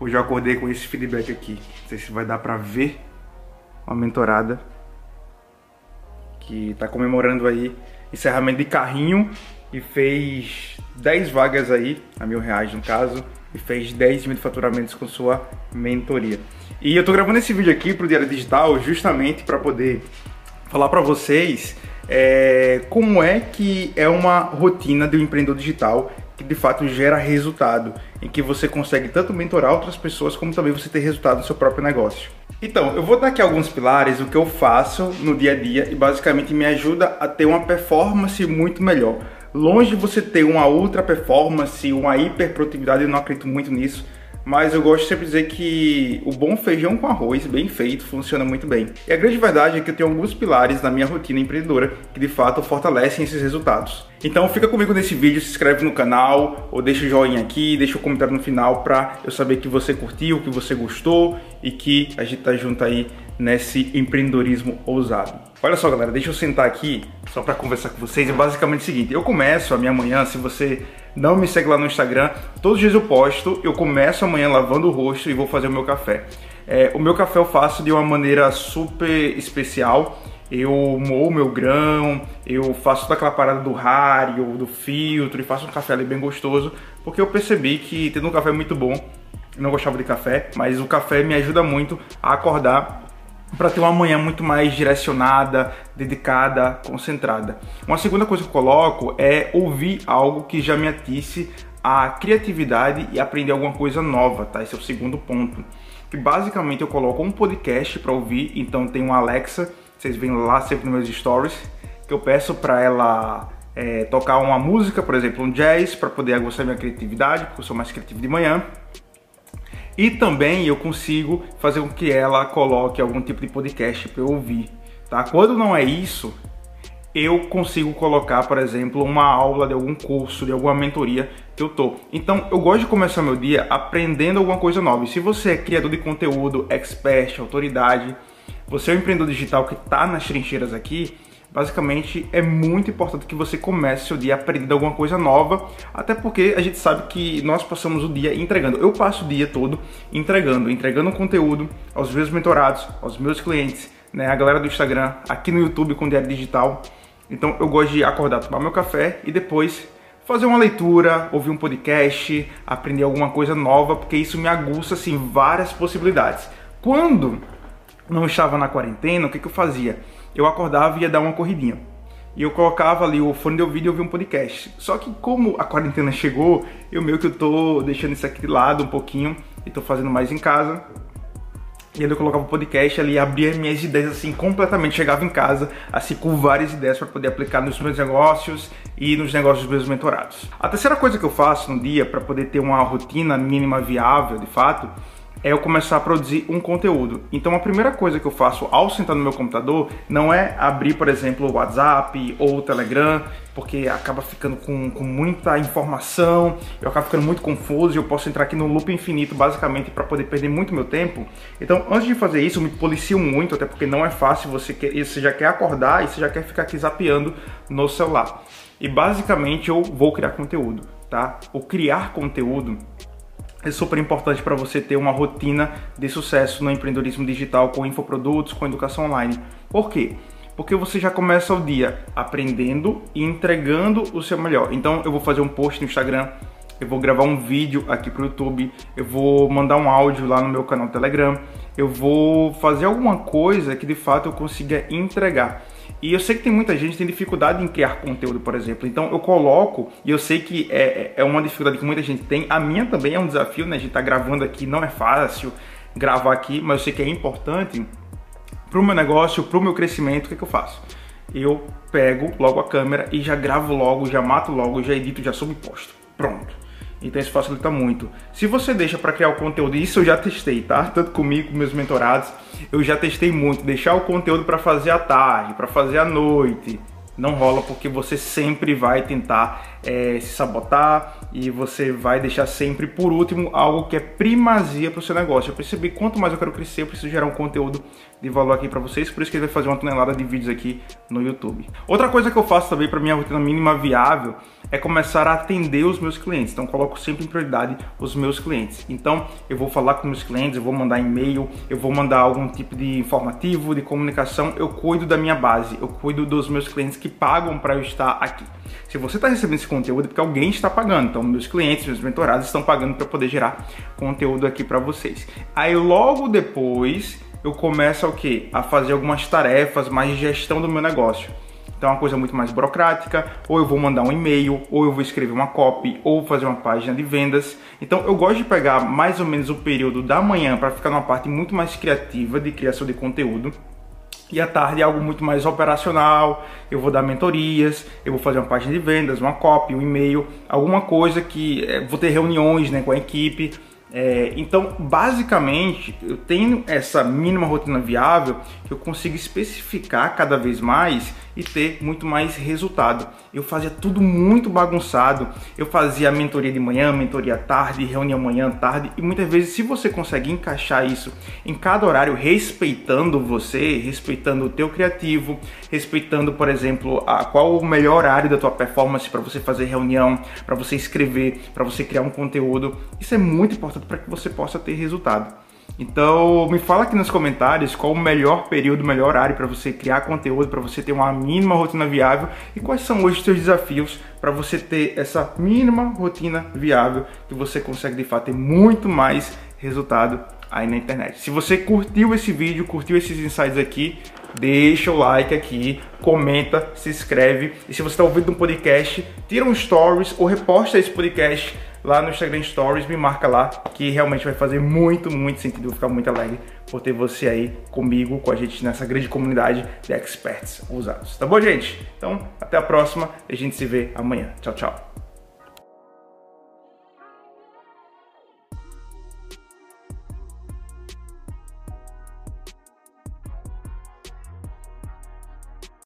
Hoje eu acordei com esse feedback aqui. Não sei se vai dar pra ver uma mentorada que tá comemorando aí encerramento de carrinho e fez 10 vagas aí, a mil reais no caso, e fez 10 mil faturamentos com sua mentoria. E eu tô gravando esse vídeo aqui pro Diário Digital justamente para poder falar para vocês é, como é que é uma rotina de um empreendedor digital que de fato gera resultado, em que você consegue tanto mentorar outras pessoas como também você ter resultado no seu próprio negócio. Então, eu vou dar aqui alguns pilares do que eu faço no dia a dia e basicamente me ajuda a ter uma performance muito melhor. Longe de você ter uma ultra performance, uma hiperprodutividade, eu não acredito muito nisso mas eu gosto sempre de dizer que o bom feijão com arroz, bem feito, funciona muito bem. E a grande verdade é que eu tenho alguns pilares na minha rotina empreendedora que de fato fortalecem esses resultados. Então fica comigo nesse vídeo, se inscreve no canal, ou deixa o joinha aqui, deixa o comentário no final para eu saber que você curtiu, que você gostou e que a gente tá junto aí nesse empreendedorismo ousado. Olha só, galera, deixa eu sentar aqui só para conversar com vocês. É basicamente o seguinte: eu começo a minha manhã, se você não me segue lá no Instagram, todos os dias eu posto, eu começo amanhã lavando o rosto e vou fazer o meu café. É, o meu café eu faço de uma maneira super especial. Eu moo meu grão, eu faço toda aquela parada do rário, do filtro e faço um café ali bem gostoso, porque eu percebi que tendo um café muito bom, eu não gostava de café, mas o café me ajuda muito a acordar para ter uma manhã muito mais direcionada, dedicada, concentrada. Uma segunda coisa que eu coloco é ouvir algo que já me atisse a criatividade e aprender alguma coisa nova, tá? Esse é o segundo ponto. Que basicamente eu coloco um podcast para ouvir, então tem uma Alexa, vocês veem lá sempre nos meus stories, que eu peço para ela é, tocar uma música, por exemplo, um jazz, para poder aguçar minha criatividade, porque eu sou mais criativo de manhã. E também eu consigo fazer com que ela coloque algum tipo de podcast para eu ouvir, tá? Quando não é isso, eu consigo colocar, por exemplo, uma aula de algum curso, de alguma mentoria que eu tô. Então, eu gosto de começar meu dia aprendendo alguma coisa nova. E se você é criador de conteúdo, expert, autoridade, você é um empreendedor digital que está nas trincheiras aqui, Basicamente, é muito importante que você comece seu dia aprendendo alguma coisa nova, até porque a gente sabe que nós passamos o dia entregando. Eu passo o dia todo entregando, entregando conteúdo aos meus mentorados, aos meus clientes, né, a galera do Instagram, aqui no YouTube com Diário Digital. Então, eu gosto de acordar, tomar meu café e depois fazer uma leitura, ouvir um podcast, aprender alguma coisa nova, porque isso me aguça assim várias possibilidades. Quando não estava na quarentena, o que, que eu fazia? Eu acordava e ia dar uma corridinha. E eu colocava ali o fone de ouvido e ouvia um podcast. Só que como a quarentena chegou, eu meio que eu tô deixando isso aqui de lado um pouquinho e tô fazendo mais em casa. E aí eu colocava o podcast ali, abria minhas ideias assim completamente, chegava em casa assim com várias ideias para poder aplicar nos meus negócios e nos negócios dos meus mentorados. A terceira coisa que eu faço no dia para poder ter uma rotina mínima viável, de fato, é eu começar a produzir um conteúdo. Então a primeira coisa que eu faço ao sentar no meu computador não é abrir, por exemplo, o WhatsApp ou o Telegram, porque acaba ficando com, com muita informação, eu acabo ficando muito confuso e eu posso entrar aqui no loop infinito basicamente para poder perder muito meu tempo. Então antes de fazer isso, eu me policio muito, até porque não é fácil, você, quer, você já quer acordar e você já quer ficar aqui zapeando no celular. E basicamente eu vou criar conteúdo, tá? O criar conteúdo é super importante para você ter uma rotina de sucesso no empreendedorismo digital com infoprodutos, com educação online. Por quê? Porque você já começa o dia aprendendo e entregando o seu melhor. Então eu vou fazer um post no Instagram, eu vou gravar um vídeo aqui pro YouTube, eu vou mandar um áudio lá no meu canal Telegram, eu vou fazer alguma coisa que de fato eu consiga entregar. E eu sei que tem muita gente que tem dificuldade em criar conteúdo, por exemplo. Então eu coloco, e eu sei que é, é uma dificuldade que muita gente tem. A minha também é um desafio, né? A gente tá gravando aqui, não é fácil gravar aqui, mas eu sei que é importante para o meu negócio, para o meu crescimento. O que, que eu faço? Eu pego logo a câmera e já gravo logo, já mato logo, já edito, já subo e posto. Pronto. Então isso facilita muito. Se você deixa para criar o conteúdo, isso eu já testei, tá? Tanto comigo, com meus mentorados, eu já testei muito. Deixar o conteúdo para fazer à tarde, para fazer à noite, não rola porque você sempre vai tentar é, se sabotar e você vai deixar sempre por último algo que é primazia para o seu negócio. Eu percebi quanto mais eu quero crescer, eu preciso gerar um conteúdo de valor aqui para vocês, por isso que ele vai fazer uma tonelada de vídeos aqui no YouTube. Outra coisa que eu faço também para minha rotina mínima viável é começar a atender os meus clientes. Então coloco sempre em prioridade os meus clientes. Então eu vou falar com meus clientes, eu vou mandar e-mail, eu vou mandar algum tipo de informativo, de comunicação, eu cuido da minha base, eu cuido dos meus clientes que pagam para eu estar aqui. Se você está recebendo esse conteúdo é porque alguém está pagando. Então meus clientes, meus mentorados estão pagando para poder gerar conteúdo aqui para vocês. Aí logo depois eu começo o quê? A fazer algumas tarefas mais de gestão do meu negócio. Então é uma coisa muito mais burocrática, ou eu vou mandar um e-mail, ou eu vou escrever uma copy, ou fazer uma página de vendas. Então eu gosto de pegar mais ou menos o período da manhã para ficar numa parte muito mais criativa de criação de conteúdo. E à tarde é algo muito mais operacional, eu vou dar mentorias, eu vou fazer uma página de vendas, uma copy, um e-mail, alguma coisa que é, vou ter reuniões né, com a equipe, é, então, basicamente, eu tenho essa mínima rotina viável que eu consigo especificar cada vez mais e ter muito mais resultado. Eu fazia tudo muito bagunçado. Eu fazia mentoria de manhã, mentoria tarde, reunião manhã, tarde e muitas vezes se você consegue encaixar isso em cada horário respeitando você, respeitando o teu criativo, respeitando, por exemplo, a, qual o melhor horário da tua performance para você fazer reunião, para você escrever, para você criar um conteúdo, isso é muito importante para que você possa ter resultado. Então, me fala aqui nos comentários qual o melhor período, o melhor horário para você criar conteúdo, para você ter uma mínima rotina viável e quais são hoje os seus desafios para você ter essa mínima rotina viável que você consegue de fato ter muito mais resultado aí na internet. Se você curtiu esse vídeo, curtiu esses insights aqui, deixa o like aqui, comenta, se inscreve e se você está ouvindo um podcast, tira um stories ou reposta esse podcast lá no Instagram Stories, me marca lá, que realmente vai fazer muito, muito sentido. Eu vou ficar muito alegre por ter você aí comigo, com a gente nessa grande comunidade de experts usados. Tá bom, gente? Então, até a próxima e a gente se vê amanhã. Tchau, tchau.